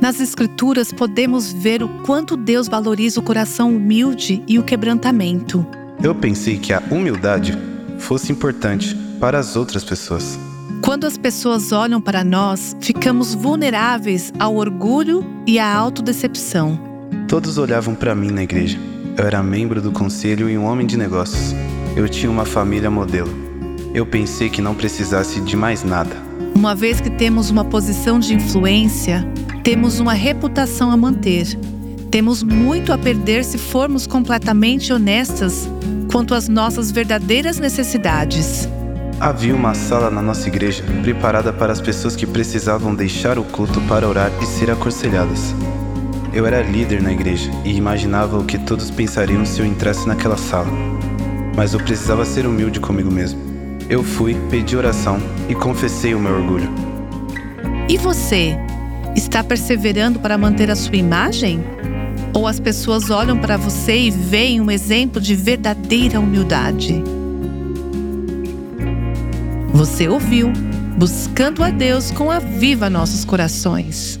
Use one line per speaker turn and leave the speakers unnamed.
Nas Escrituras podemos ver o quanto Deus valoriza o coração humilde e o quebrantamento.
Eu pensei que a humildade fosse importante para as outras pessoas.
Quando as pessoas olham para nós, ficamos vulneráveis ao orgulho e à autodecepção.
Todos olhavam para mim na igreja. Eu era membro do conselho e um homem de negócios. Eu tinha uma família modelo. Eu pensei que não precisasse de mais nada.
Uma vez que temos uma posição de influência, temos uma reputação a manter. Temos muito a perder se formos completamente honestas quanto às nossas verdadeiras necessidades.
Havia uma sala na nossa igreja preparada para as pessoas que precisavam deixar o culto para orar e ser aconselhadas. Eu era líder na igreja e imaginava o que todos pensariam se eu entrasse naquela sala. Mas eu precisava ser humilde comigo mesmo. Eu fui, pedi oração e confessei o meu orgulho.
E você? Está perseverando para manter a sua imagem? Ou as pessoas olham para você e veem um exemplo de verdadeira humildade? Você ouviu Buscando a Deus com a Viva Nossos Corações.